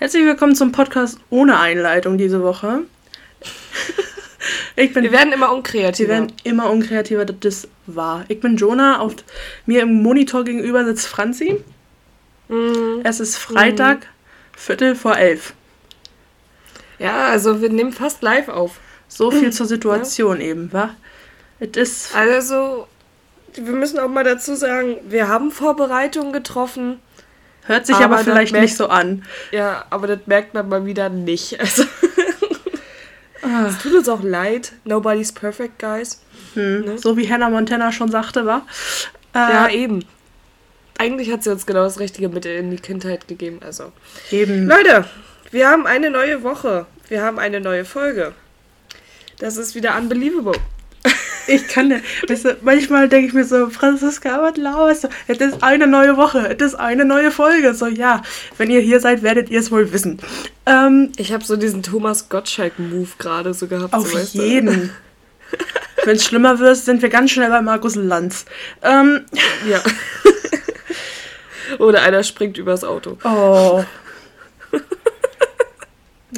Herzlich willkommen zum Podcast ohne Einleitung diese Woche. Ich bin, wir werden immer unkreativer. Wir werden immer unkreativer, das wahr. Ich bin Jonah, auf mir im Monitor gegenüber sitzt Franzi. Mm. Es ist Freitag, mm. Viertel vor elf. Ja, also wir nehmen fast live auf. So viel zur Situation ja. eben, wa? Es ist. Also, wir müssen auch mal dazu sagen, wir haben Vorbereitungen getroffen. Hört sich aber, aber vielleicht merkt, nicht so an. Ja, aber das merkt man mal wieder nicht. Also. Ah. Es tut uns auch leid. Nobody's perfect, guys. Hm. Ne? So wie Hannah Montana schon sagte, war. Äh, ja, eben. Eigentlich hat sie uns genau das Richtige mit in die Kindheit gegeben. Also. Eben. Leute, wir haben eine neue Woche. Wir haben eine neue Folge. Das ist wieder unbelievable. Ich kann nicht. Weißt du, manchmal denke ich mir so, Franziska, was laberst du? Es ist eine neue Woche, es ist eine neue Folge. So, ja, wenn ihr hier seid, werdet ihr es wohl wissen. Ähm, ich habe so diesen Thomas Gottschalk-Move gerade so gehabt. Auf so, jeden. wenn es schlimmer wird, sind wir ganz schnell bei Markus Lanz. Ähm, ja. Oder einer springt übers Auto. Oh.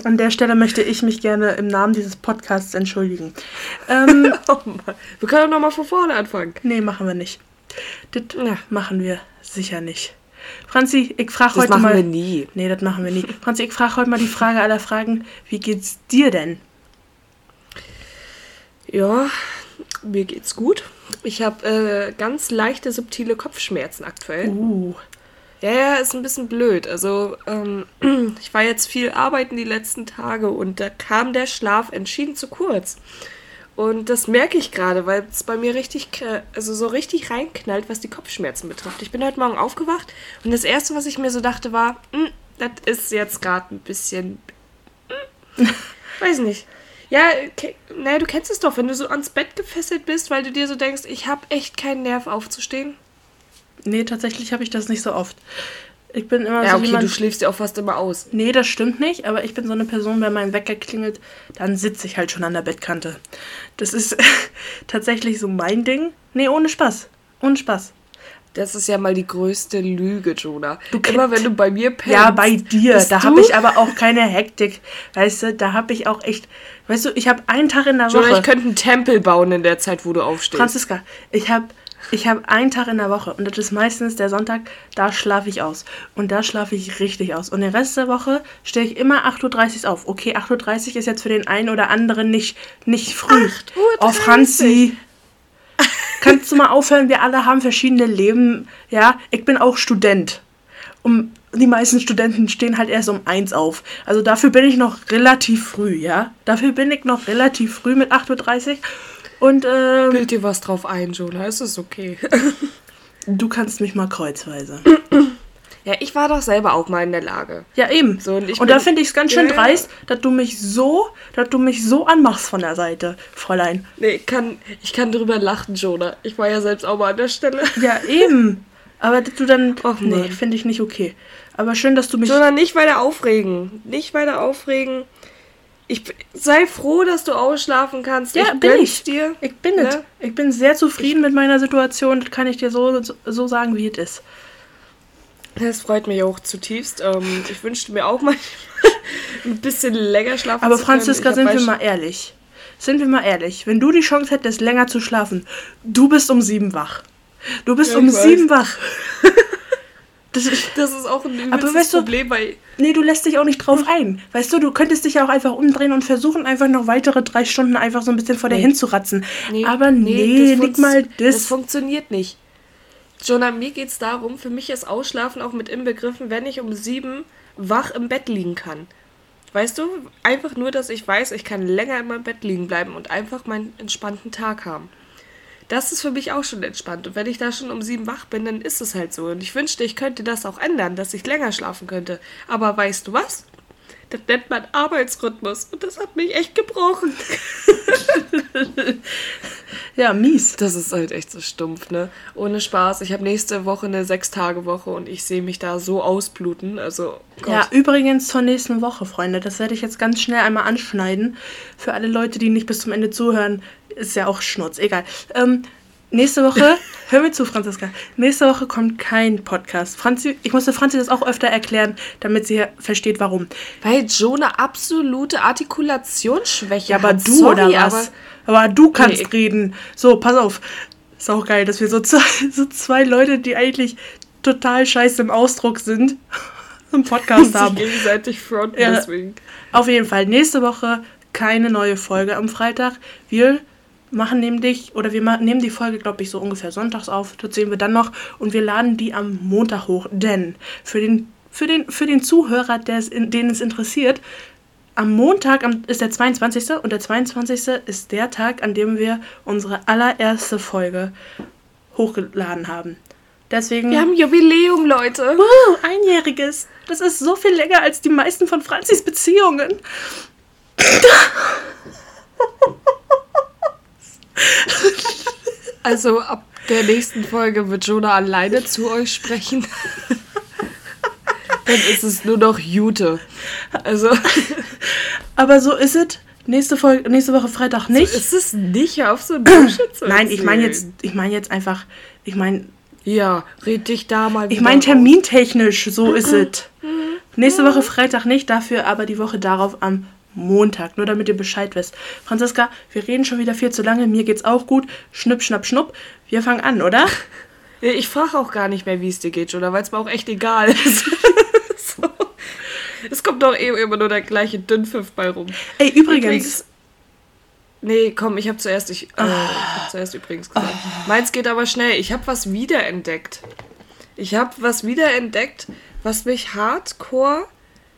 An der Stelle möchte ich mich gerne im Namen dieses Podcasts entschuldigen. Ähm, oh wir können doch nochmal von vorne anfangen. Nee, machen wir nicht. Das ja. machen wir sicher nicht. Franzi, ich frage heute mal. Das machen wir nie. Nee, das machen wir nie. Franzi, ich frage heute mal die Frage aller Fragen. Wie geht's dir denn? Ja, mir geht's gut. Ich habe äh, ganz leichte, subtile Kopfschmerzen aktuell. Uh. Ja, ja, ist ein bisschen blöd. Also, ähm, ich war jetzt viel arbeiten die letzten Tage und da kam der Schlaf entschieden zu kurz. Und das merke ich gerade, weil es bei mir richtig, also so richtig reinknallt, was die Kopfschmerzen betrifft. Ich bin heute Morgen aufgewacht und das erste, was ich mir so dachte, war, hm, das ist jetzt gerade ein bisschen, hm, weiß nicht. Ja, naja, du kennst es doch, wenn du so ans Bett gefesselt bist, weil du dir so denkst, ich habe echt keinen Nerv aufzustehen. Nee, tatsächlich habe ich das nicht so oft. Ich bin immer ja, so okay, jemand, du schläfst ja auch fast immer aus. Nee, das stimmt nicht, aber ich bin so eine Person, wenn mein Wecker klingelt, dann sitze ich halt schon an der Bettkante. Das ist tatsächlich so mein Ding. Nee, ohne Spaß. Ohne Spaß. Das ist ja mal die größte Lüge, Jonah. Du immer wenn du bei mir pennst. Ja, bei dir. Da habe ich aber auch keine Hektik. Weißt du, da habe ich auch echt. Weißt du, ich habe einen Tag in der Woche. Jonah, ich könnte einen Tempel bauen in der Zeit, wo du aufstehst. Franziska, ich habe ich habe einen Tag in der Woche und das ist meistens der Sonntag, da schlafe ich aus. Und da schlafe ich richtig aus. Und den Rest der Woche stehe ich immer 8.30 Uhr auf. Okay, 8.30 Uhr ist jetzt für den einen oder anderen nicht, nicht früh. 8.30 Uhr. Oh, Franzi. Kannst du mal aufhören? Wir alle haben verschiedene Leben. Ja, ich bin auch Student. Um, die meisten Studenten stehen halt erst um eins auf. Also dafür bin ich noch relativ früh, ja. Dafür bin ich noch relativ früh mit 8.30 Uhr. Und, ähm, Bild dir was drauf ein, Jonah, ist es okay. du kannst mich mal kreuzweise. Ja, ich war doch selber auch mal in der Lage. Ja, eben. So, und, und da finde ich es ganz schön ja, dreist, dass du mich so, dass du mich so anmachst von der Seite, Fräulein. Nee, ich kann, ich kann drüber lachen, Jonah. Ich war ja selbst auch mal an der Stelle. Ja, eben. Aber dass du dann. Och, nee, finde ich nicht okay. Aber schön, dass du mich. Jonah, nicht weiter aufregen. Nicht weiter aufregen. Ich sei froh, dass du ausschlafen kannst. Ja, ich bin ich. Dir. Ich bin ne? es. Ich bin sehr zufrieden ich mit meiner Situation. Das kann ich dir so, so sagen, wie es ist. Das freut mich auch zutiefst. Ähm, ich wünschte mir auch mal ein bisschen länger schlafen Aber Franziska, sind wir mal ehrlich. Sind wir mal ehrlich. Wenn du die Chance hättest, länger zu schlafen, du bist um sieben wach. Du bist ja, um sieben wach. Das ist, das ist auch ein aber weißt du, Problem, weil. Nee, du lässt dich auch nicht drauf ein. Weißt du, du könntest dich ja auch einfach umdrehen und versuchen, einfach noch weitere drei Stunden einfach so ein bisschen vor nee. dir hinzuratzen. Nee, aber nee, nee leg mal das. Das funktioniert nicht. Jonah, mir geht es darum, für mich ist Ausschlafen auch mit inbegriffen, wenn ich um sieben wach im Bett liegen kann. Weißt du, einfach nur, dass ich weiß, ich kann länger in meinem Bett liegen bleiben und einfach meinen entspannten Tag haben das ist für mich auch schon entspannt. Und wenn ich da schon um sieben wach bin, dann ist es halt so. Und ich wünschte, ich könnte das auch ändern, dass ich länger schlafen könnte. Aber weißt du was? Das nennt man Arbeitsrhythmus. Und das hat mich echt gebrochen. ja, mies. Das ist halt echt so stumpf, ne? Ohne Spaß. Ich habe nächste Woche eine Sechs-Tage-Woche und ich sehe mich da so ausbluten. Also. Gott. Ja, übrigens zur nächsten Woche, Freunde. Das werde ich jetzt ganz schnell einmal anschneiden. Für alle Leute, die nicht bis zum Ende zuhören ist ja auch Schnurz, egal. Ähm, Nächste Woche, hör mir zu, Franziska. Nächste Woche kommt kein Podcast. Franzi, ich musste Franzi das auch öfter erklären, damit sie versteht, warum. Weil Joe eine absolute Artikulationsschwäche Ja, aber hat. du Sorry, oder was? Aber, du kannst Nee. reden. So, pass auf. Ist auch geil, dass wir so zwei, so zwei Leute, die eigentlich total scheiße im Ausdruck sind, einen Podcast Aber haben. gegenseitig fronten, Ja. deswegen. Auf jeden Fall, nächste Woche keine neue Folge am Freitag. Wir machen nämlich, oder wir nehmen die Folge, glaube ich, so ungefähr sonntags auf. Das sehen wir dann noch. Und wir laden die am Montag hoch. Denn für den, für den, für den Zuhörer, der es in, den es interessiert, am Montag ist der 22. Und der 22. ist der Tag, an dem wir unsere allererste Folge hochgeladen haben. Deswegen. Wir haben Jubiläum, Leute. Uh, einjähriges. Das ist so viel länger als die meisten von Franzis Beziehungen. Also ab der nächsten Folge wird Jonah alleine zu euch sprechen. Dann ist es nur noch Jute. Also Aber so ist es. Nächste, Folge, nächste Woche Freitag nicht. ist es nicht auf so ein Nein, ich meine jetzt, ich meine jetzt einfach, ich meine, Ja, red dich da mal ich meine termintechnisch, so ist es. Nächste Woche Freitag nicht, dafür aber die Woche darauf am Montag, nur damit ihr Bescheid wisst. Franziska, wir reden schon wieder viel zu lange, mir geht's auch gut. Schnipp, schnapp, schnupp. Wir fangen an, oder? Ich frage auch gar nicht mehr, wie es dir geht, oder? Weil es mir auch echt egal ist. so. Es kommt doch eh immer nur der gleiche Dünnpfiff bei rum. Ey, übrigens, Nee, komm, ich habe zuerst, ich, äh, ich hab zuerst übrigens gesagt. Meins geht aber schnell. Ich habe was wiederentdeckt. Ich habe was wiederentdeckt, was mich hardcore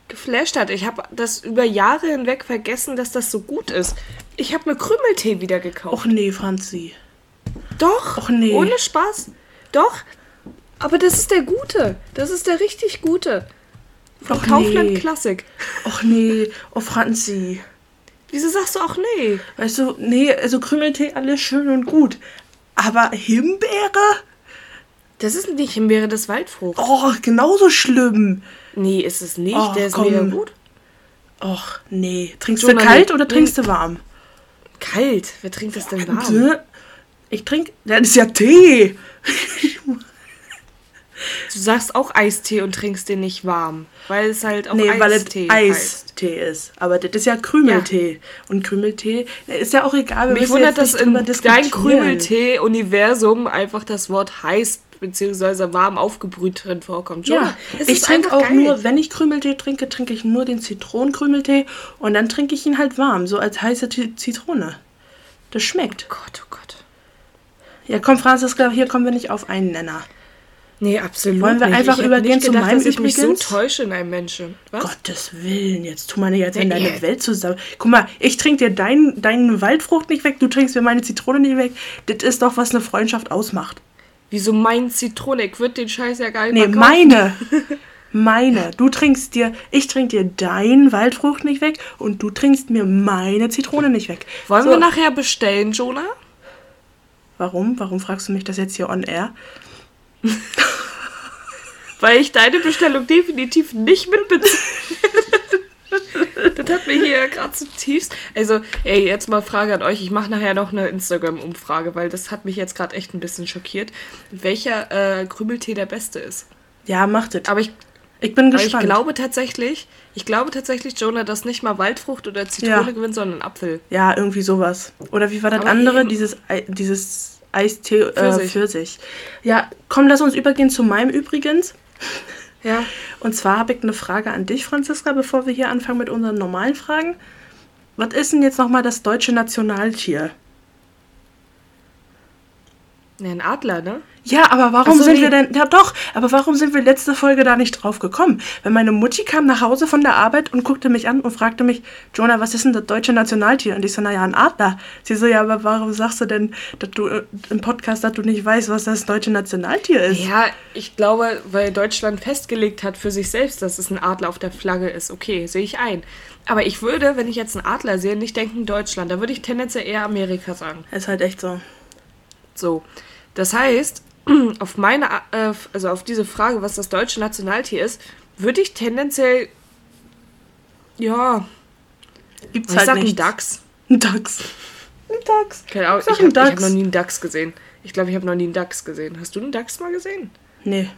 geflasht hat. Ich habe das über Jahre hinweg vergessen, dass das so gut ist. Ich habe mir Krümeltee wieder gekauft. och nee, Franzi. Doch. Och nee. Ohne Spaß. Doch. Aber das ist der gute. Das ist der richtig gute. Von Och Kaufland nee. Klassik. Och nee, oh Franzi. Wieso sagst du auch nee? Weißt du, nee, also Krümeltee, alles schön und gut. Aber Himbeere? Das ist nicht Himbeere, das ist Waldfrucht. Oh, genauso schlimm. Nee, ist es nicht. Oh, der ist komm. mega gut. Och, nee. Trinkst du kalt oder trinkst du warm? Kalt. Wer trinkt das denn warm? Ich trinke. Das ist ja Tee. Du sagst auch Eistee und trinkst den nicht warm. Weil es halt auch Nee, weil es Eistee heißt. Eistee ist. Aber das ist ja Krümeltee. Und Krümeltee äh, ist ja auch egal. Mich wundert, dass in dein. Krümeltee-Universum einfach das Wort heiß bzw. warm aufgebrüht drin vorkommt. Ja, Jonah, es ich trinke auch geil. nur, wenn ich Krümeltee trinke, trinke ich nur den Zitronenkrümeltee und dann trinke ich ihn halt warm, so als heiße Zitrone. Das schmeckt. Gott, oh Gott. Ja, komm, Franziska, hier kommen wir nicht auf einen Nenner. Nee, absolut Wollen wir nicht. einfach ich übergehen zu gedacht, meinem dass ich mich so täusche in einem Menschen. Was? Gottes Willen, jetzt tu mal nicht, als wenn Ja, deine ja. Welt zusammen. Guck mal, ich trinke dir dein, deine Waldfrucht nicht weg, du trinkst mir meine Zitrone nicht weg. Das ist doch, was eine Freundschaft ausmacht. Wieso mein Zitrone? Ich würde den Scheiß ja gar nicht Nee, meine. Meine. Du trinkst dir, ich trinke dir dein Waldfrucht nicht weg und du trinkst mir meine Zitrone nicht weg. Wollen So, wir nachher bestellen, Jonah? Warum? Warum fragst du mich das jetzt hier on air? Weil ich deine Bestellung definitiv nicht mitbeziehe. das hat mir hier gerade zutiefst. Also, ey, jetzt mal Frage an euch. Ich mache nachher noch eine Instagram-Umfrage, weil das hat mich jetzt gerade echt ein bisschen schockiert, welcher äh, Krümeltee der beste ist. Ja, macht es. Aber ich, Ich bin aber ich gespannt. glaube tatsächlich, ich glaube tatsächlich, Jonah, dass nicht mal Waldfrucht oder Zitrone Ja. gewinnt, sondern Apfel. Ja, irgendwie sowas. Oder wie war das Aber andere? eben. Dieses, dieses Eistee äh, Pfirsich. Pfirsich. Ja, komm, lass uns übergehen zu meinem übrigens. Ja. Und zwar habe ich eine Frage an dich, Franziska, bevor wir hier anfangen mit unseren normalen Fragen. Was ist denn jetzt nochmal das deutsche Nationaltier? Ne, ein Adler, ne? Ja, aber warum so, sind nee. wir denn. Ja, doch, aber warum sind wir letzte Folge da nicht drauf gekommen? Wenn meine Mutti kam nach Hause von der Arbeit und guckte mich an und fragte mich, Jonah, was ist denn das deutsche Nationaltier? Und ich so, naja, ein Adler. Sie so, ja, aber warum sagst du denn, dass du äh, im Podcast, dass du nicht weißt, was das deutsche Nationaltier ist? Ja, ich glaube, weil Deutschland festgelegt hat für sich selbst, dass es ein Adler auf der Flagge ist. Okay, sehe ich ein. Aber ich würde, wenn ich jetzt einen Adler sehe, nicht denken Deutschland. Da würde ich tendenziell eher Amerika sagen. Ist halt echt so. So. Das heißt, auf meine, äh, also auf diese Frage, was das deutsche Nationaltier ist, würde ich tendenziell, ja, Gibt's ich halt sag nicht. einen Dachs. Ein Dachs. Ein Dachs. Keine Ahnung, ich einen habe hab noch nie einen Dachs gesehen. Ich glaube, ich habe noch nie einen Dachs gesehen. Hast du einen Dachs mal gesehen? Nee.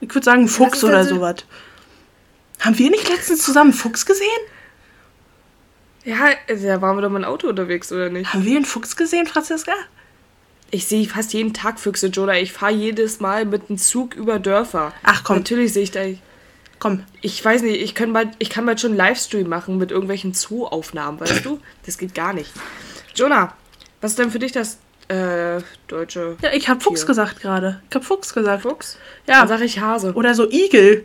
Ich würde sagen Fuchs ist oder denn so- sowas. Haben wir nicht letztens zusammen einen Fuchs gesehen? Ja, also da waren wir doch mal ein Auto unterwegs, oder nicht? Haben wir einen Fuchs gesehen, Franziska? Ich sehe fast jeden Tag Füchse, Jonah. Ich fahre jedes Mal mit einem Zug über Dörfer. Ach, komm. Natürlich sehe ich da. Komm. Ich weiß nicht, ich kann bald, ich kann bald schon einen Livestream machen mit irgendwelchen Zoo-Aufnahmen, weißt du? Das geht gar nicht. Jonah, was ist denn für dich das äh, deutsche Ja, ich habe Fuchs gesagt gerade. Ich habe Fuchs gesagt. Fuchs? Ja. Dann sage ich Hase. Oder so Igel.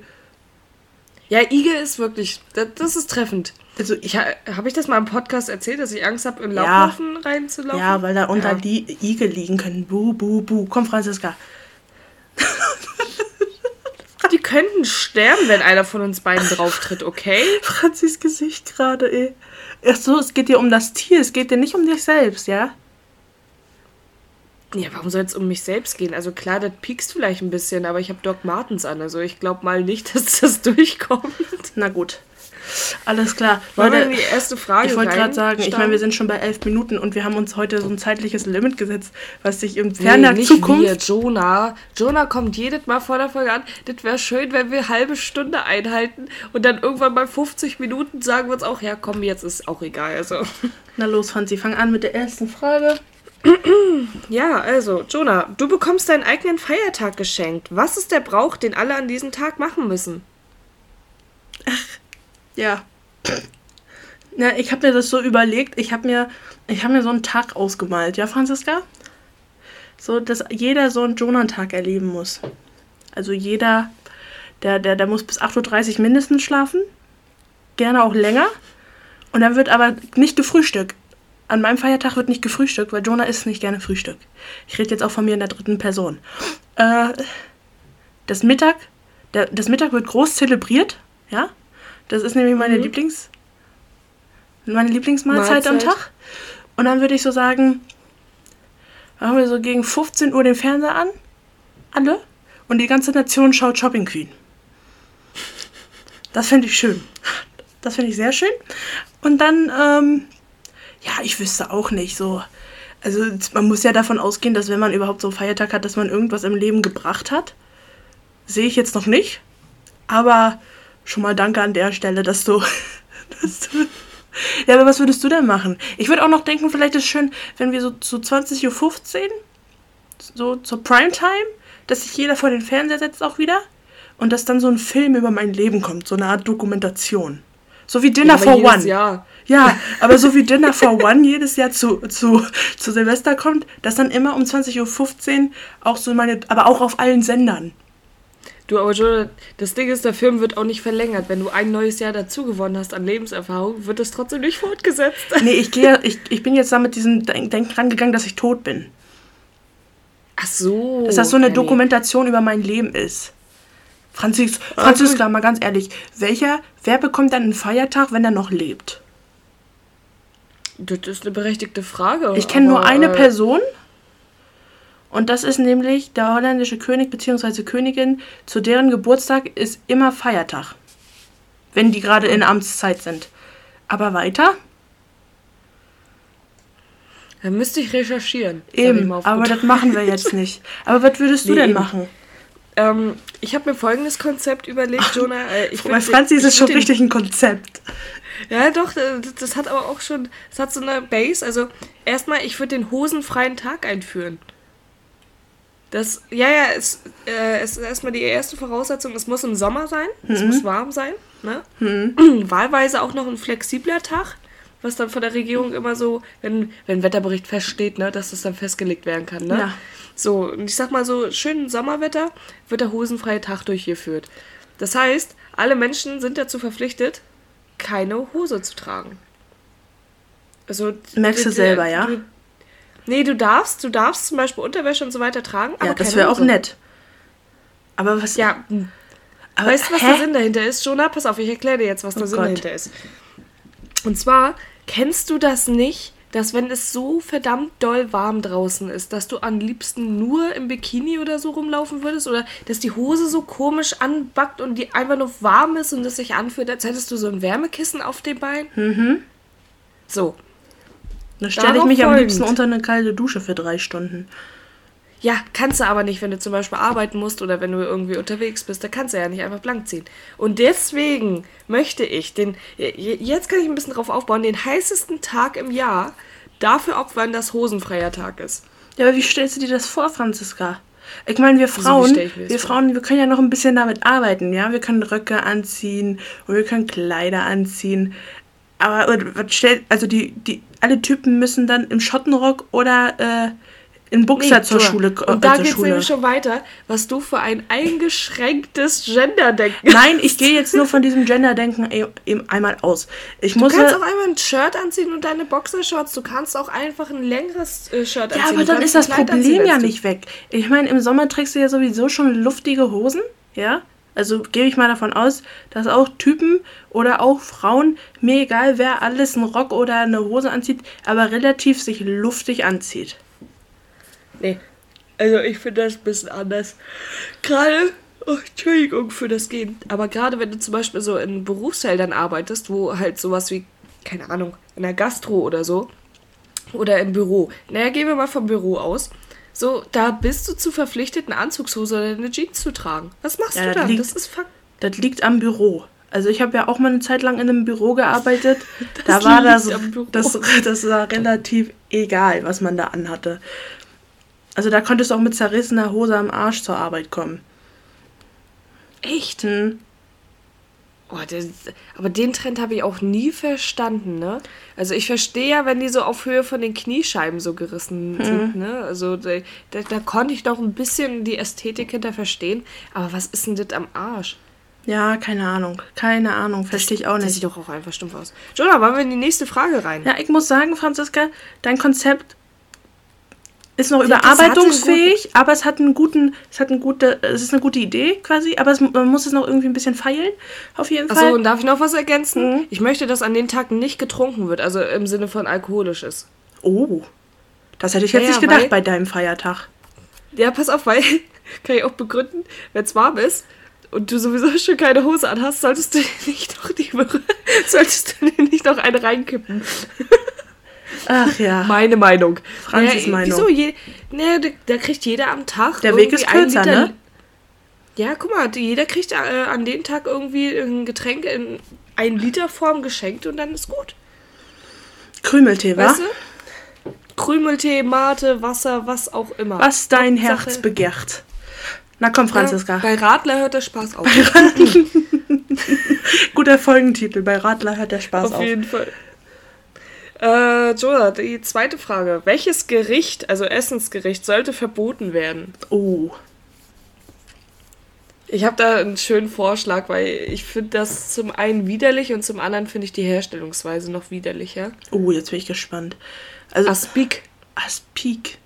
Ja, Igel ist wirklich, das, das ist treffend. Also Ich, ha- habe ich das mal im Podcast erzählt, dass ich Angst habe, in Ja. Laubhaufen reinzulaufen? Ja, weil da unter Ja. die Igel liegen können. Bu, bu, bu. Komm, Franziska. Die könnten sterben, wenn einer von uns beiden drauf tritt, okay? Franzis Gesicht gerade, ey. Ach so, es geht dir um das Tier, es geht dir nicht um dich selbst, ja? Ja, warum soll es um mich selbst gehen? Also klar, das piekst vielleicht ein bisschen, aber ich habe Doc Martens an. Also ich glaube mal nicht, dass das durchkommt. Na gut. Alles klar. Wollen Leute, die erste Frage ich wollte gerade sagen, ich meine, wir sind schon bei elf Minuten und wir haben uns heute so ein zeitliches Limit gesetzt, was sich im Nee, ferner nicht Zukunft. wir, Jonah. Jonah kommt jedes Mal vor der Folge an. Das wäre schön, wenn wir halbe Stunde einhalten und dann irgendwann bei 50 Minuten sagen wir uns auch, ja komm, jetzt ist auch egal. Also. Na los, Franzi, fang an mit der ersten Frage. Ja, also, Jonah, du bekommst deinen eigenen Feiertag geschenkt. Was ist der Brauch, den alle an diesem Tag machen müssen? Ja. Na, ich habe mir das so überlegt. Ich habe mir, habe mir so einen Tag ausgemalt, ja, Franziska? So, dass jeder so einen Jonah-Tag erleben muss. Also jeder, der, der, der muss bis 8.30 Uhr mindestens schlafen. Gerne auch länger. Und dann wird aber nicht gefrühstückt. An meinem Feiertag wird nicht gefrühstückt, weil Jonah isst nicht gerne Frühstück. Ich rede jetzt auch von mir in der dritten Person. Äh, das Mittag, der, das Mittag wird groß zelebriert, ja? Das ist nämlich meine Lieblings meine Lieblingsmahlzeit am Mahlzeit. Tag. Und dann würde ich so sagen, machen wir so gegen 15 Uhr den Fernseher an, alle, und die ganze Nation schaut Shopping Queen. Das finde ich schön. Das finde ich sehr schön. Und dann, ähm, ja, ich wüsste auch nicht so. Also man muss ja davon ausgehen, dass wenn man überhaupt so einen Feiertag hat, dass man irgendwas im Leben gebracht hat. Sehe ich jetzt noch nicht. Aber schon mal danke an der Stelle, dass du, dass du ja, aber was würdest du denn machen? Ich würde auch noch denken, vielleicht ist es schön, wenn wir so zu 20.15 Uhr, so zur Primetime, dass sich jeder vor den Fernseher setzt auch wieder und dass dann so ein Film über mein Leben kommt, so eine Art Dokumentation. So wie Dinner aber for One. Jahr. Ja, aber so wie Dinner for One jedes Jahr zu, zu, zu Silvester kommt, dass dann immer um 20.15 Uhr auch so meine, aber auch auf allen Sendern. Du, aber Jonah, das Ding ist, der Film wird auch nicht verlängert. Wenn du ein neues Jahr dazu gewonnen hast an Lebenserfahrung, wird es trotzdem nicht fortgesetzt. Nee, ich gehe, ich, ich bin jetzt da mit diesem Denk- Denken rangegangen, dass ich tot bin. Ach so. Dass das so eine ja, nee. Dokumentation über mein Leben ist. Franzis, Franziska, mal ganz ehrlich, welcher, wer bekommt dann einen Feiertag, wenn er noch lebt? Das ist eine berechtigte Frage. Ich kenne nur eine äh, Person und das ist nämlich der holländische König bzw. Königin, zu deren Geburtstag ist immer Feiertag. Wenn die gerade in Amtszeit sind. Aber weiter? Da müsste ich recherchieren. ich Eben, auf aber das machen wir jetzt nicht. Aber was würdest du Nee, denn eben. machen? Ähm, ich habe mir folgendes Konzept überlegt, Jonah. Äh, ich Bei Franzi ist ich es schon richtig ein Konzept. Ja, doch, äh, das- hat aber auch schon, das hat so eine Base. Also erstmal, ich würde den hosenfreien Tag einführen. Das, ja, ja, es, äh, es ist erstmal die erste Voraussetzung, es muss im Sommer sein, es muss warm sein, ne? Wahlweise auch noch ein flexibler Tag, was dann von der Regierung immer so, wenn, wenn Wetterbericht feststeht, ne, dass das dann festgelegt werden kann, ne? Ja. So, und ich sag mal so, schönen Sommerwetter wird der hosenfreie Tag durchgeführt. Das heißt, alle Menschen sind dazu verpflichtet, keine Hose zu tragen. Also Merkst du selber, ja? Du, nee, du darfst, du darfst zum Beispiel Unterwäsche und so weiter tragen, aber Ja, das wäre auch nett. Aber was. Ja, aber, weißt du, was hä? der Sinn dahinter ist? Jonah, pass auf, ich erkläre dir jetzt, was der Oh Sinn Gott. dahinter ist. Und zwar, kennst du das nicht, dass wenn es so verdammt doll warm draußen ist, dass du am liebsten nur im Bikini oder so rumlaufen würdest? Oder dass die Hose so komisch anbackt und die einfach nur warm ist und es sich anfühlt, als hättest du so ein Wärmekissen auf dem Bein? Mhm. So, Dann stelle ich mich am folgend. liebsten unter eine kalte Dusche für drei Stunden. Ja, kannst du aber nicht, wenn du zum Beispiel arbeiten musst oder wenn du irgendwie unterwegs bist. Da kannst du ja nicht einfach blank ziehen. Und deswegen möchte ich den, jetzt kann ich ein bisschen drauf aufbauen, den heißesten Tag im Jahr dafür opfern, dass hosenfreier Tag ist. Ja, aber wie stellst du dir das vor, Franziska? Ich meine, wir Frauen, so, wir Frauen, wir können ja noch ein bisschen damit arbeiten, ja. Wir können Röcke anziehen und wir können Kleider anziehen. Aber was stellt, also die, die, alle Typen müssen dann im Schottenrock oder äh, in Buxer nee, zur Schule kommen. Und da geht es nämlich schon weiter, was du für ein eingeschränktes Genderdenken Nein, ich gehe jetzt nur von diesem Genderdenken eben einmal aus. Ich du muss kannst auch einmal ein Shirt anziehen und deine Boxershorts. Du kannst auch einfach ein längeres äh, Shirt anziehen. Ja, aber dann ist das Problem ja nicht weg. Ich meine, im Sommer trägst du ja sowieso schon luftige Hosen, ja? Also gehe ich mal davon aus, dass auch Typen oder auch Frauen, mir egal wer alles einen Rock oder eine Hose anzieht, aber relativ sich luftig anzieht. Nee. Also ich finde das ein bisschen anders. Gerade, oh, Entschuldigung für das Gehen, aber gerade wenn du zum Beispiel so in Berufsfeldern arbeitest, wo halt sowas wie, keine Ahnung, in der Gastro oder so, oder im Büro. Naja, gehen wir mal vom Büro aus. So, da bist du zu verpflichtet, eine Anzugshose oder eine Jeans zu tragen. Was machst ja, du da? Das ist Fakt. Das liegt am Büro. Also ich habe ja auch mal eine Zeit lang in einem Büro gearbeitet. da war das, das, das war relativ egal, was man da anhatte. Also da konntest du auch mit zerrissener Hose am Arsch zur Arbeit kommen. Echt? Hm. Oh, das, aber den Trend habe ich auch nie verstanden, ne? Also ich verstehe ja, wenn die so auf Höhe von den Kniescheiben so gerissen hm. sind, ne? Also da, da, da, konnte ich doch ein bisschen die Ästhetik hinter verstehen. Aber was ist denn das am Arsch? Ja, keine Ahnung. Keine Ahnung. Verstehe ich auch nicht. Das sieht doch auch einfach stumpf aus. Jonah, wollen wir in die nächste Frage rein? Ja, ich muss sagen, Franziska, dein Konzept ist noch überarbeitungsfähig, aber es hat einen guten, es hat eine gute, es ist eine gute Idee quasi, aber es, man muss es noch irgendwie ein bisschen feilen, auf jeden Fall. Achso, und darf ich noch was ergänzen? Mhm. Ich möchte, dass an den Tagen nicht getrunken wird, also im Sinne von alkoholisches. Oh, das hätte ich jetzt ja, nicht gedacht weil, bei deinem Feiertag. Ja, pass auf, weil, kann ich auch begründen, wenn es warm ist und du sowieso schon keine Hose anhast, solltest du nicht noch die, solltest du nicht noch eine reinkippen. Ach ja. Meine Meinung. Franzis ja, Meinung. Wieso? Je, ne, da, kriegt jeder am Tag. Der Weg ist kürzer, ne? Ja, guck mal, jeder kriegt äh, an dem Tag irgendwie ein Getränk in 1 Liter Form geschenkt und dann ist gut. Krümeltee, weißt wa? Du? Krümeltee, Mate, Wasser, was auch immer. Was dein Hauptsache. Herz begehrt. Na komm, Franziska. Ja, bei Radler hört der Spaß auf. Guter Folgentitel. Bei Radler hört der Spaß auf. Auf jeden Fall. Äh, Joa, die zweite Frage. Welches Gericht, also Essensgericht, sollte verboten werden? Oh. Ich habe da einen schönen Vorschlag, weil ich finde das zum einen widerlich und zum anderen finde ich die Herstellungsweise noch widerlicher. Oh, jetzt bin ich gespannt. Also, Aspik. Aspik.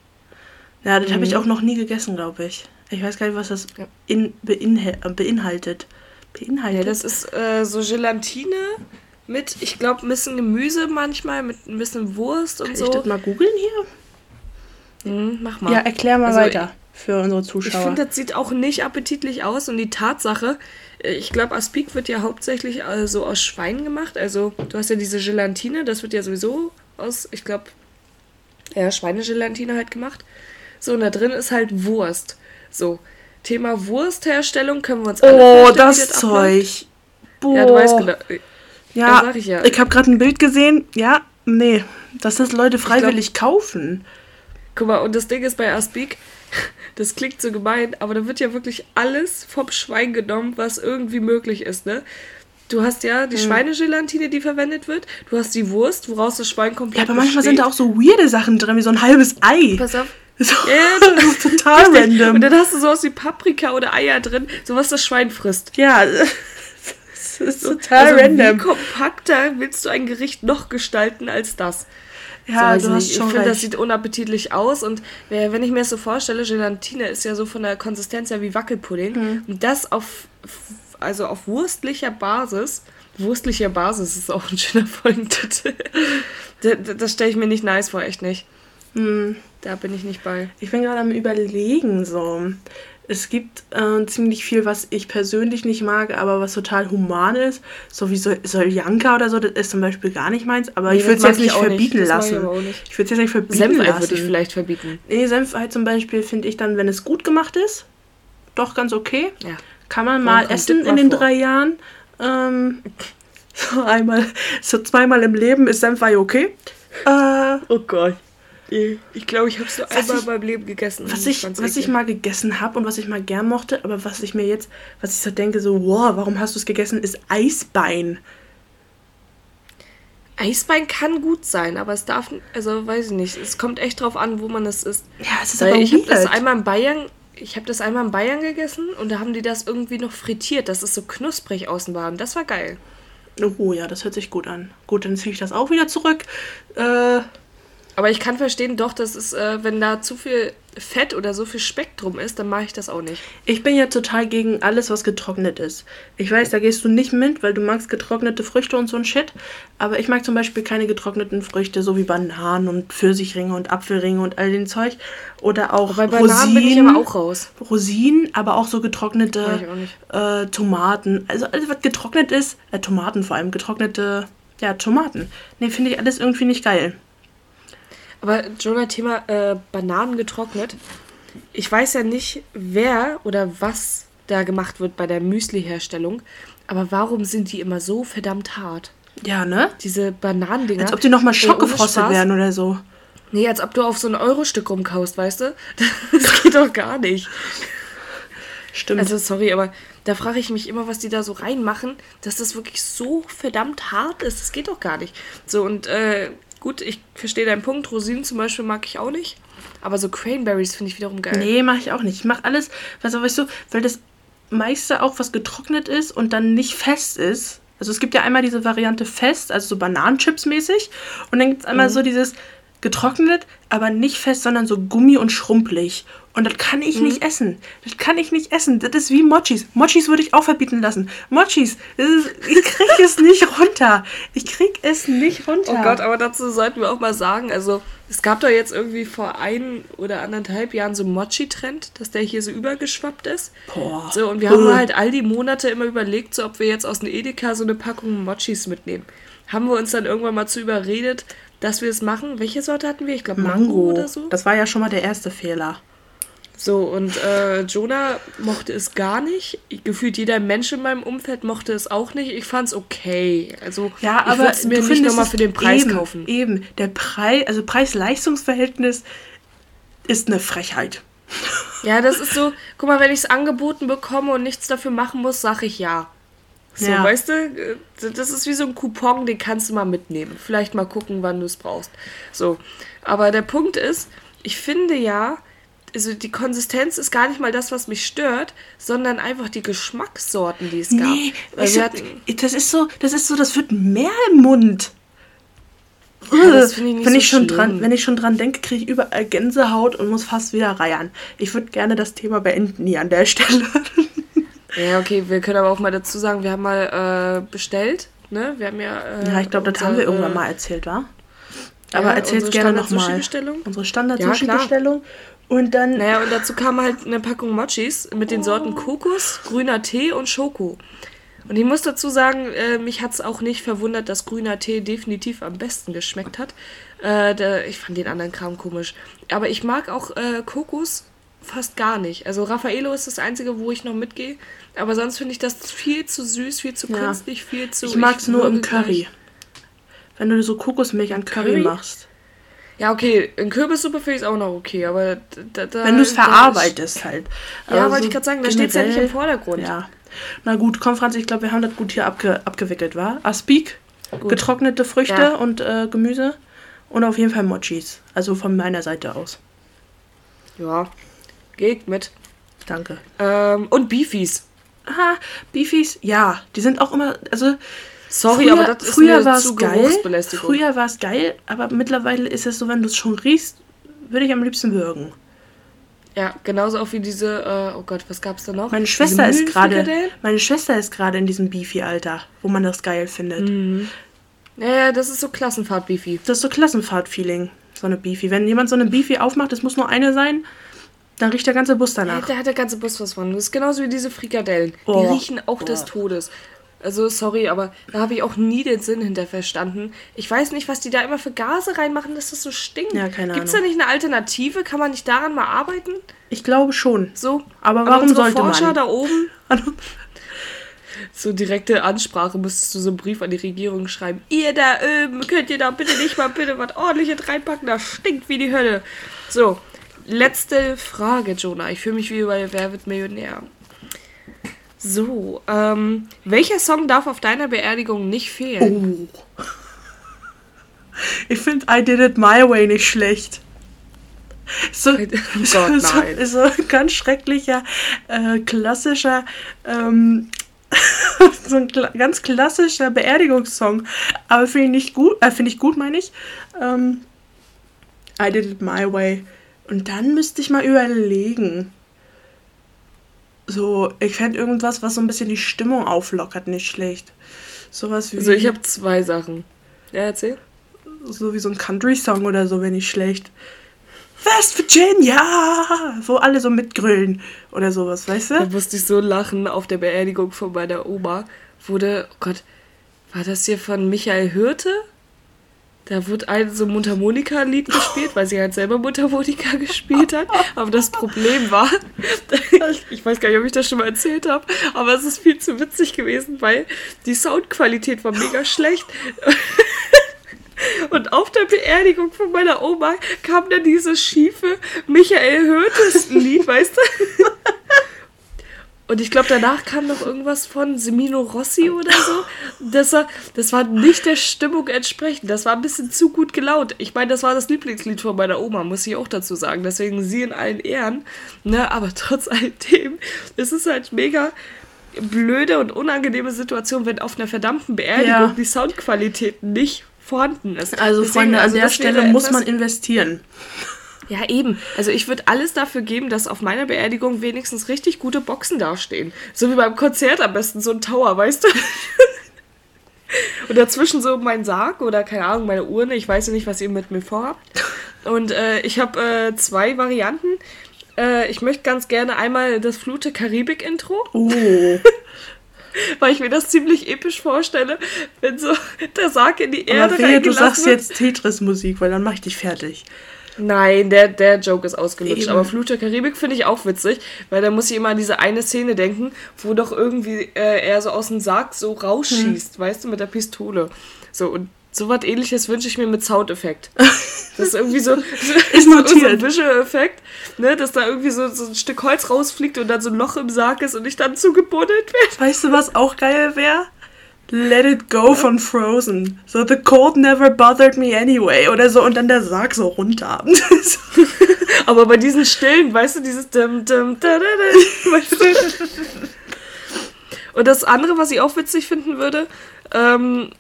Ja, das mhm. habe ich auch noch nie gegessen, glaube ich. Ich weiß gar nicht, was das in, beinhaltet. Beinhaltet? Ja, das ist äh, so Gelatine mit, ich glaube, ein bisschen Gemüse manchmal, mit ein bisschen Wurst und Kann so. Kann ich das mal googeln hier? Mhm, mach mal. Ja, erklär mal also, weiter für unsere Zuschauer. Ich finde, das sieht auch nicht appetitlich aus und die Tatsache, äh, ich glaube, Aspik wird ja hauptsächlich also aus Schwein gemacht. Also du hast ja diese Gelatine, das wird ja sowieso aus, ich glaube, ja, Schweinegelatine halt gemacht. So, und da drin ist halt Wurst. So, Thema Wurstherstellung können wir uns alle Oh, das Zeug. Boah. Ja, du weißt genau. Ja, ja ich, ja. ich habe gerade ein Bild gesehen. Ja, nee, dass das Leute freiwillig glaub, kaufen. Guck mal, und das Ding ist bei Aspik, das klingt so gemein, aber da wird ja wirklich alles vom Schwein genommen, was irgendwie möglich ist, ne? Du hast ja die hm. Schweinegelatine, die verwendet wird. Du hast die Wurst, woraus das Schwein komplett Ja, aber manchmal besteht. sind da auch so weirde Sachen drin, wie so ein halbes Ei. Pass auf. So, ja, das ist total random. Und dann hast du sowas wie Paprika oder Eier drin, so was das Schwein frisst. Ja, Das ist total also random. Wie kompakter willst du ein Gericht noch gestalten als das? Ja, so, also du hast ich, schon Ich finde, das sieht unappetitlich aus und wenn ich mir das so vorstelle, Gelatine ist ja so von der Konsistenz her wie Wackelpudding mhm. und das auf also auf wurstlicher Basis, wurstlicher Basis ist auch ein schöner Folgentitel. das, das stelle ich mir nicht nice vor, echt nicht. Mhm. Da bin ich nicht bei. Ich bin gerade am überlegen so Es gibt äh, ziemlich viel, was ich persönlich nicht mag, aber was total human ist. So wie Sol Soljanka oder so, das ist zum Beispiel gar nicht meins. Aber nee, ich würde es jetzt nicht verbieten nicht. lassen. Ich, ich würde es jetzt nicht verbieten Senfei lassen. würde ich vielleicht verbieten. Nee, Senfei zum Beispiel finde ich dann, wenn es gut gemacht ist, doch ganz okay. Ja. Kann man mal essen in den vor. drei Jahren. Ähm, so einmal, so zweimal im Leben ist Senfei okay. Äh, oh Gott. Ich glaube, ich habe es nur einmal in meinem Leben gegessen. Was ich, was ich mal gegessen habe und was ich mal gern mochte, aber was ich mir jetzt, was ich so denke, so, wow, warum hast du es gegessen, ist Eisbein. Eisbein kann gut sein, aber es darf, also weiß ich nicht, es kommt echt drauf an, wo man es isst. Ja, es ist Weil aber ich habe das einmal in Bayern, ich habe das einmal in Bayern gegessen und da haben die das irgendwie noch frittiert, dass es so knusprig außen war und das war geil. Oh ja, das hört sich gut an. Gut, dann ziehe ich das auch wieder zurück. Äh, aber ich kann verstehen, doch, dass es, äh, wenn da zu viel Fett oder so viel Speck drum ist, dann mache ich das auch nicht. Ich bin ja total gegen alles, was getrocknet ist. Ich weiß, da gehst du nicht mit, weil du magst getrocknete Früchte und so ein Shit. Aber ich mag zum Beispiel keine getrockneten Früchte, so wie Bananen und Pfirsichringe und Apfelringe und all den Zeug. Oder auch Bei Bananen Rosinen, bin ich aber auch raus. Rosinen, aber auch so getrocknete auch äh, Tomaten. Also alles, was getrocknet ist, äh, Tomaten vor allem, getrocknete, ja, Tomaten. Nee, finde ich alles irgendwie nicht geil. Aber Jonah, Thema äh, Bananen getrocknet. Ich weiß ja nicht, wer oder was da gemacht wird bei der Müsli-Herstellung. Aber warum sind die immer so verdammt hart? Ja, ne? Diese Bananendinger. Als ob die nochmal schockgefrostet werden oder so. Nee, als ob du auf so ein Euro-Stück rumkaust, weißt du? Das geht doch gar nicht. Stimmt. Also, sorry, aber da frage ich mich immer, was die da so reinmachen, dass das wirklich so verdammt hart ist. Das geht doch gar nicht. So, und äh, Gut, ich verstehe deinen Punkt. Rosinen zum Beispiel mag ich auch nicht. Aber so Cranberries finde ich wiederum geil. Nee, mache ich auch nicht. Ich mache alles, was weißt du, weil das meiste auch was getrocknet ist und dann nicht fest ist. Also es gibt ja einmal diese Variante fest, also so Bananenchips mäßig. Und dann gibt es einmal mhm. so dieses getrocknet, aber nicht fest, sondern so gummi- und schrumpelig. Und das kann ich mhm. nicht essen. Das kann ich nicht essen. Das ist wie Mochis. Mochis würde ich auch verbieten lassen. Mochis, ist, ich krieg es nicht runter. Ich krieg es nicht runter. Oh Gott, aber dazu sollten wir auch mal sagen, also es gab da jetzt irgendwie vor ein oder anderthalb Jahren so einen Mochi-Trend, dass der hier so übergeschwappt ist. Boah. So, und wir haben halt all die Monate immer überlegt, so ob wir jetzt aus dem Edeka so eine Packung Mochis mitnehmen. Haben wir uns dann irgendwann mal zu überredet, dass wir es machen. Welche Sorte hatten wir? Ich glaube Mango, Mango oder so. Das war ja schon mal der erste Fehler. So, und äh, Jonah mochte es gar nicht. Gefühlt jeder Mensch in meinem Umfeld mochte es auch nicht. Ich fand es okay. Also, ja, ich würde es mir nicht nochmal für den Preis eben, kaufen. Eben, der Preis, also Preis-Leistungs-Verhältnis ist eine Frechheit. Ja, das ist so, guck mal, wenn ich es angeboten bekomme und nichts dafür machen muss, sage ich ja. So, ja. weißt du, äh, das ist wie so ein Coupon, den kannst du mal mitnehmen. Vielleicht mal gucken, wann du es brauchst. So, aber der Punkt ist, ich finde ja, also die Konsistenz ist gar nicht mal das, was mich stört, sondern einfach die Geschmackssorten, die es gab. Nee, weißt du, das ist so, das ist so, das wird mehr im Mund. Ja, das ich wenn, so ich schon dran, wenn ich schon dran denke, kriege ich überall Gänsehaut und muss fast wieder reiern. Ich würde gerne das Thema beenden hier an der Stelle. Ja, okay, wir können aber auch mal dazu sagen, wir haben mal äh, bestellt. Ne? Wir haben ja. Äh, ja, ich glaube, das haben wir irgendwann mal erzählt, wa? Aber ja, erzählt gerne nochmal. Unsere Standard-Sushi-Bestellung. Ja, und dann. Naja, und dazu kam halt eine Packung Mochis mit den Sorten Kokos, grüner Tee und Schoko. Und ich muss dazu sagen, äh, mich hat es auch nicht verwundert, dass grüner Tee definitiv am besten geschmeckt hat. Äh, der, ich fand den anderen Kram komisch. Aber ich mag auch äh, Kokos fast gar nicht. Also Raffaello ist das Einzige, wo ich noch mitgehe. Aber sonst finde ich das viel zu süß, viel zu ja. künstlich, viel zu... Ich mag es nur im Curry. Wenn du so Kokosmilch an Curry, Curry? machst. Ja, okay, in Kürbissuppe finde ich es auch noch okay, aber da, da Wenn du es verarbeitest halt. Ja, wollte ich gerade sagen, da steht es ja nicht im Vordergrund. Ja. Na gut, komm Franz, ich glaube, wir haben das gut hier abge abgewickelt, war? Aspik, gut. getrocknete Früchte ja. und äh, Gemüse und auf jeden Fall Mochis. Also von meiner Seite aus. Ja, geht mit. Danke. Ähm, und Beefies. Aha, Beefies, ja, die sind auch immer, also Sorry, früher, aber das ist früher mir zu geil. Früher war es geil, aber mittlerweile ist es so, wenn du es schon riechst, würde ich am liebsten würgen. Ja, genauso auch wie diese, äh, oh Gott, was gab's da noch? Meine Schwester ist gerade, meine Schwester ist gerade in diesem Beefy-Alter, wo man das geil findet. Mhm. Ja, das ist so Klassenfahrt-Beefy. Das ist so Klassenfahrt-Feeling, so eine Beefy. Wenn jemand so eine Beefy aufmacht, es muss nur eine sein, Dann riecht der ganze Bus danach. Da hat der ganze Bus was von. Das ist genauso wie diese Frikadellen. Oh. Die riechen auch des Todes. Also, sorry, aber da habe ich auch nie den Sinn hinter verstanden. Ich weiß nicht, was die da immer für Gase reinmachen, dass das so stinkt. Ja, keine Gibt es da Ahnung. nicht eine Alternative? Kann man nicht daran mal arbeiten? Ich glaube schon. So. Aber warum unsere sollte Forscher man? da oben. So direkte Ansprache müsstest du so einen Brief an die Regierung schreiben. Ihr da oben, könnt ihr da bitte nicht mal bitte was ordentliches reinpacken? Das stinkt wie die Hölle. So, letzte Frage, Jonah. Ich fühle mich wie bei Wer wird Millionär. So, ähm, welcher Song darf auf deiner Beerdigung nicht fehlen? Oh. Ich finde I Did It My Way nicht schlecht. So, Oh Gott, so, nein. so ein ganz schrecklicher, äh, klassischer, ähm, so ein kla ganz klassischer Beerdigungssong. Aber finde ich nicht gut, äh, finde ich gut, meine ich. Ähm, I Did It My Way. Und dann müsste ich mal überlegen. So, ich fände irgendwas, was so ein bisschen die Stimmung auflockert, nicht schlecht. Sowas wie. Also ich habe zwei Sachen. Ja, erzähl. so wie so ein Country-Song oder so, wenn nicht schlecht. West Virginia! Wo alle so mitgrölen oder sowas, weißt Da du? musste ich so lachen auf der Beerdigung von meiner Oma. Wurde, oh Gott, war das hier von Michael Hürte? Da wurde ein so Mundharmonika-Lied gespielt, weil sie halt selber Mundharmonika gespielt hat. Aber das Problem war, ich weiß gar nicht, ob ich das schon mal erzählt habe, aber es ist viel zu witzig gewesen, weil die Soundqualität war mega schlecht. Und auf der Beerdigung von meiner Oma kam dann dieses schiefe Michael Hürtes Lied, weißt du? Und ich glaube, danach kam noch irgendwas von Semino Rossi oder so. Das war, das war nicht der Stimmung entsprechend. Das war ein bisschen zu gut gelaunt. Ich meine, das war das Lieblingslied von meiner Oma, muss ich auch dazu sagen. Deswegen sie in allen Ehren. Ne? Aber trotz alledem ist es halt mega blöde und unangenehme Situation, wenn auf einer verdammten Beerdigung Ja. die Soundqualität nicht vorhanden ist. Also, Deswegen, Freunde, an also der Stelle muss man investieren. Ja, eben. Also ich würde alles dafür geben, dass auf meiner Beerdigung wenigstens richtig gute Boxen dastehen. So wie beim Konzert am besten, so ein Tower, weißt du? Und dazwischen so mein Sarg oder keine Ahnung, meine Urne. Ich weiß ja nicht, was ihr mit mir vorhabt. Und äh, ich habe äh, zwei Varianten. Äh, ich möchte ganz gerne einmal das Flute Karibik-Intro, Oh. weil ich mir das ziemlich episch vorstelle, wenn so der Sarg in die Erde wehe, du reingelassen sagst wird. jetzt Tetris-Musik, weil dann mach ich dich fertig. Nein, der, der Joke ist ausgelutscht. Eben. Aber Flut der Karibik finde ich auch witzig, weil da muss ich immer an diese eine Szene denken, wo doch irgendwie äh, er so aus dem Sarg so rausschießt, weißt du, mit der Pistole. So, und sowas ähnliches wünsche ich mir mit Soundeffekt. Das ist irgendwie so, Ist so, so ein Visual-Effekt, ne, dass da irgendwie so, so ein Stück Holz rausfliegt und dann so ein Loch im Sarg ist und ich dann zugebuddelt werde. Weißt du, was auch geil wäre? Let it go von Frozen. So, the cold never bothered me anyway. Oder so, und dann der Sarg so runter. So. Aber bei diesen Stillen, weißt du, dieses dim, dim, da, da, da, weißt du? Und das andere, was ich auch witzig finden würde, ähm,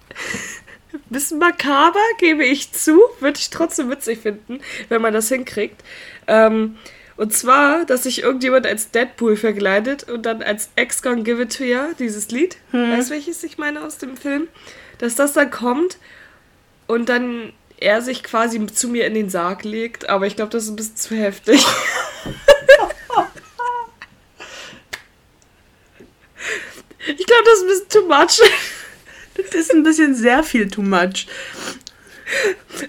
bisschen makaber, gebe ich zu, würde ich trotzdem witzig finden, wenn man das hinkriegt. Ähm, und zwar, dass sich irgendjemand als Deadpool verkleidet und dann als Ex Gonna Give It To Ya, dieses Lied, weißt du, welches ich meine aus dem Film? Dass das dann kommt und dann er sich quasi zu mir in den Sarg legt, aber ich glaube, das ist ein bisschen zu heftig. ich glaube, das ist ein bisschen too much. Ist ein bisschen sehr viel too much.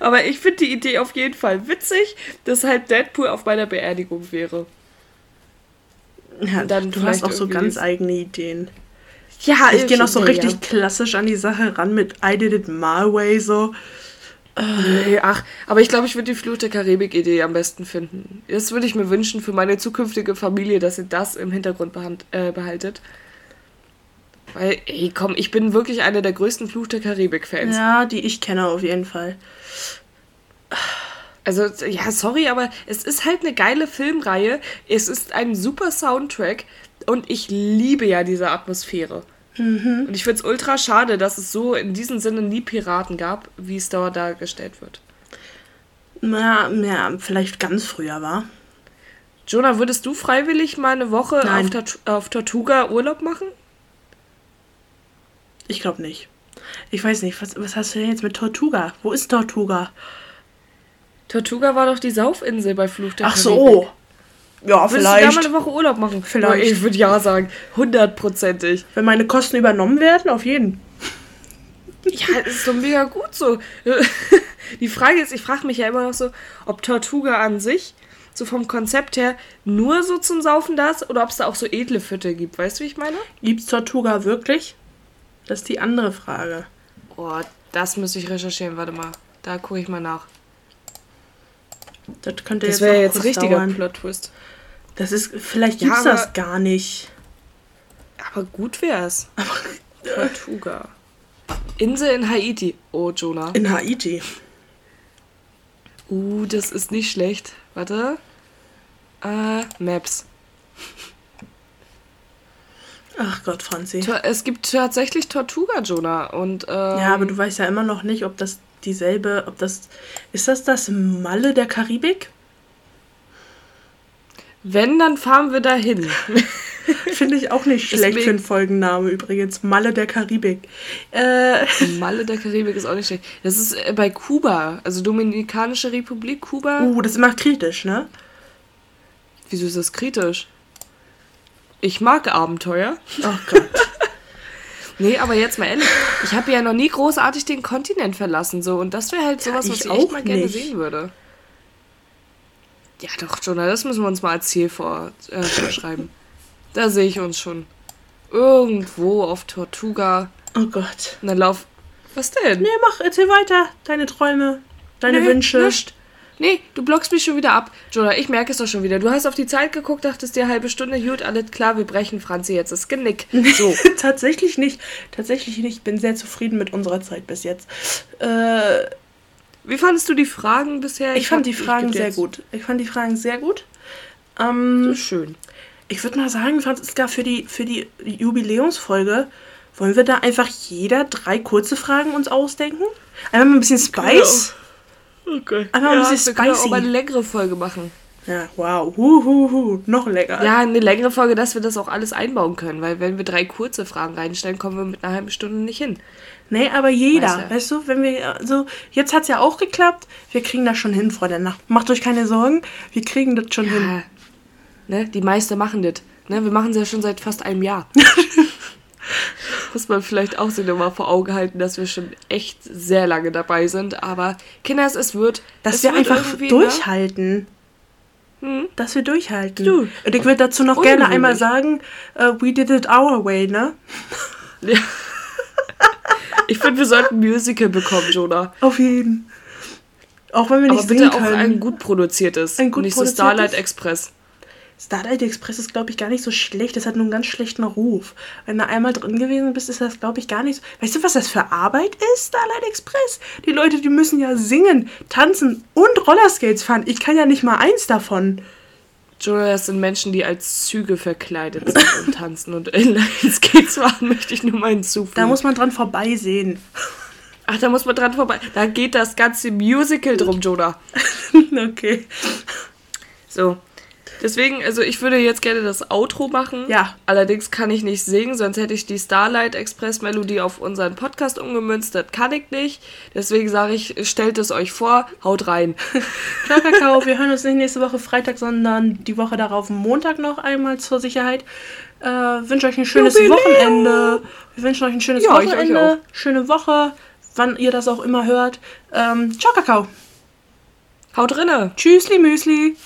Aber ich finde die Idee auf jeden Fall witzig, dass halt Deadpool auf meiner Beerdigung wäre. Ja, Dann du hast auch so ganz eigene Ideen. Ja, Ich gehe noch so richtig Ja. klassisch an die Sache ran mit I did it my way so. Nee, ach, aber ich glaube, ich würde die Flut der Karibik-Idee am besten finden. Das würde ich mir wünschen für meine zukünftige Familie, dass ihr das im Hintergrund behand, äh, behaltet. Weil, ey, komm, ich bin wirklich einer der größten Fluch der Karibik-Fans. Ja, die ich kenne auf jeden Fall. Also, ja, sorry, aber es ist halt eine geile Filmreihe. Es ist ein super Soundtrack und ich liebe ja diese Atmosphäre. Und ich finde es ultra schade, dass es so in diesem Sinne nie Piraten gab, wie es da dargestellt wird. Na, ja, vielleicht ganz früher war. Jonah, würdest du freiwillig mal eine Woche auf, auf Tortuga Urlaub machen? Ich glaube nicht. Ich weiß nicht, was, was hast du denn jetzt mit Tortuga? Wo ist Tortuga? Tortuga war doch die Saufinsel bei Fluch der Ach Karibik. so. Ja, Würdest vielleicht. du da mal eine Woche Urlaub machen? Vielleicht. Ich würde ja sagen. Hundertprozentig. Wenn meine Kosten übernommen werden, auf jeden. Ja, das ist doch mega gut so. Die Frage ist, ich frage mich ja immer noch so, ob Tortuga an sich, so vom Konzept her, nur so zum Saufen da ist oder ob es da auch so edle Viertel gibt. Weißt du, wie ich meine? Gibt's Tortuga wirklich? Das ist die andere Frage. Oh, das müsste ich recherchieren. Warte mal. Da gucke ich mal nach. Das könnte Das jetzt, wäre noch jetzt kurz richtiger dauern. Plot-Twist. Das ist, vielleicht Ja, gibt's aber- das gar nicht. Aber gut wär's. Tortuga. Insel in Haiti. Oh, Jonah. In Haiti. Uh, das ist nicht schlecht. Warte. Äh, Maps. Ach Gott, Franzi. Es gibt tatsächlich Tortuga, Jonah. Und, ähm, Ja, aber du weißt ja immer noch nicht, ob das dieselbe, ob das, ist das das Malle der Karibik? Wenn, dann fahren wir dahin. Finde ich auch nicht schlecht Deswegen- für einen Folgenname übrigens. Malle der Karibik. Äh, Malle der Karibik ist auch nicht schlecht. Das ist äh, bei Kuba, also Dominikanische Republik, Kuba. uh, das ist immer kritisch, ne? Wieso ist das kritisch? Ich mag Abenteuer. Oh Gott. Nee, aber jetzt mal ehrlich, ich habe ja noch nie großartig den Kontinent verlassen, so. Und das wäre halt sowas, ich was ich auch echt mal gerne nicht. sehen würde. Ja, doch, Jonah, das müssen wir uns mal als Ziel vor, äh, vorschreiben. Da sehe ich uns schon. Irgendwo auf Tortuga. Oh Gott. Und dann lauf. Was denn? Nee, mach, erzähl weiter. Deine Träume, deine Nee, Wünsche. nischt. Nee, du blockst mich schon wieder ab. Jonah, ich merke es doch schon wieder. Du hast auf die Zeit geguckt, dachtest dir halbe Stunde, gut, alles klar, wir brechen Franzi jetzt das Genick. So. Tatsächlich nicht. Tatsächlich nicht. Ich bin sehr zufrieden mit unserer Zeit bis jetzt. Äh, Wie fandest du die Fragen bisher? ich fand hab- die Fragen sehr jetzt- gut. Ich fand die Fragen sehr gut. Ähm, ist schön. ich würde mal sagen, Franziska, für die, für die Jubiläumsfolge wollen wir da einfach jeder drei kurze Fragen uns ausdenken? Einfach mal ein bisschen Spice. Okay. Einfach ein ja, bisschen wir können auch spicy. mal eine längere Folge machen. Ja, wow. Hu, hu, hu. Noch lecker. Ja, eine längere Folge, dass wir das auch alles einbauen können, weil wenn wir drei kurze Fragen reinstellen, kommen wir mit einer halben Stunde nicht hin. Nee, aber jeder, Weißt weißt du. du, wenn wir so, jetzt hat's ja auch geklappt, wir kriegen das schon hin, Freunde. Macht euch keine Sorgen, wir kriegen das schon hin. Ja. Ne, die meisten machen das. Ne, wir machen es ja schon seit fast einem Jahr. Muss man vielleicht auch sich nochmal vor Augen halten, dass wir schon echt sehr lange dabei sind. Aber Kinders, es wird. Dass es wir wird einfach irgendwie, durchhalten. Hm? Dass wir durchhalten. Du. Und ich würde dazu noch gerne einmal sagen, äh, we did it our way, ne? Ne? Ja. Ich finde, wir sollten ein Musical bekommen, Jonah. Auf jeden. Auch wenn wir Aber nicht bitte singen auch können. ein gut produziertes. Ein gut nicht so produziertes? Starlight Express. Starlight Express ist, glaube ich, gar nicht so schlecht. Das hat nur einen ganz schlechten Ruf. Wenn du einmal drin gewesen bist, ist das, glaube ich, gar nicht so. Weißt du, was das für Arbeit ist, Starlight Express? Die Leute, die müssen ja singen, tanzen und Rollerskates fahren. Ich kann ja nicht mal eins davon. Jonah, das sind Menschen, die als Züge verkleidet sind und tanzen und Inline-Skates machen, möchte ich nur mal hinzufügen. Da muss man dran vorbeisehen. Ach, da muss man dran vorbei. Da geht das ganze Musical drum, Jonah. okay. So. Deswegen, also ich würde jetzt gerne das Outro machen. Ja. Allerdings kann ich nicht singen, sonst hätte ich die Starlight Express Melodie auf unseren Podcast umgemünzt. Das kann ich nicht. Deswegen sage ich, stellt es euch vor, haut rein. Ciao, Kakao. Wir hören uns nicht nächste Woche Freitag, sondern die Woche darauf Montag noch einmal zur Sicherheit. Äh, wünsche euch ein schönes Jubiläum. Wochenende. Wir wünschen euch ein schönes Ja, Wochenende. Schöne Woche, wann ihr das auch immer hört. Ähm, ciao, Kakao. Haut rinne! Tschüssli, Müsli.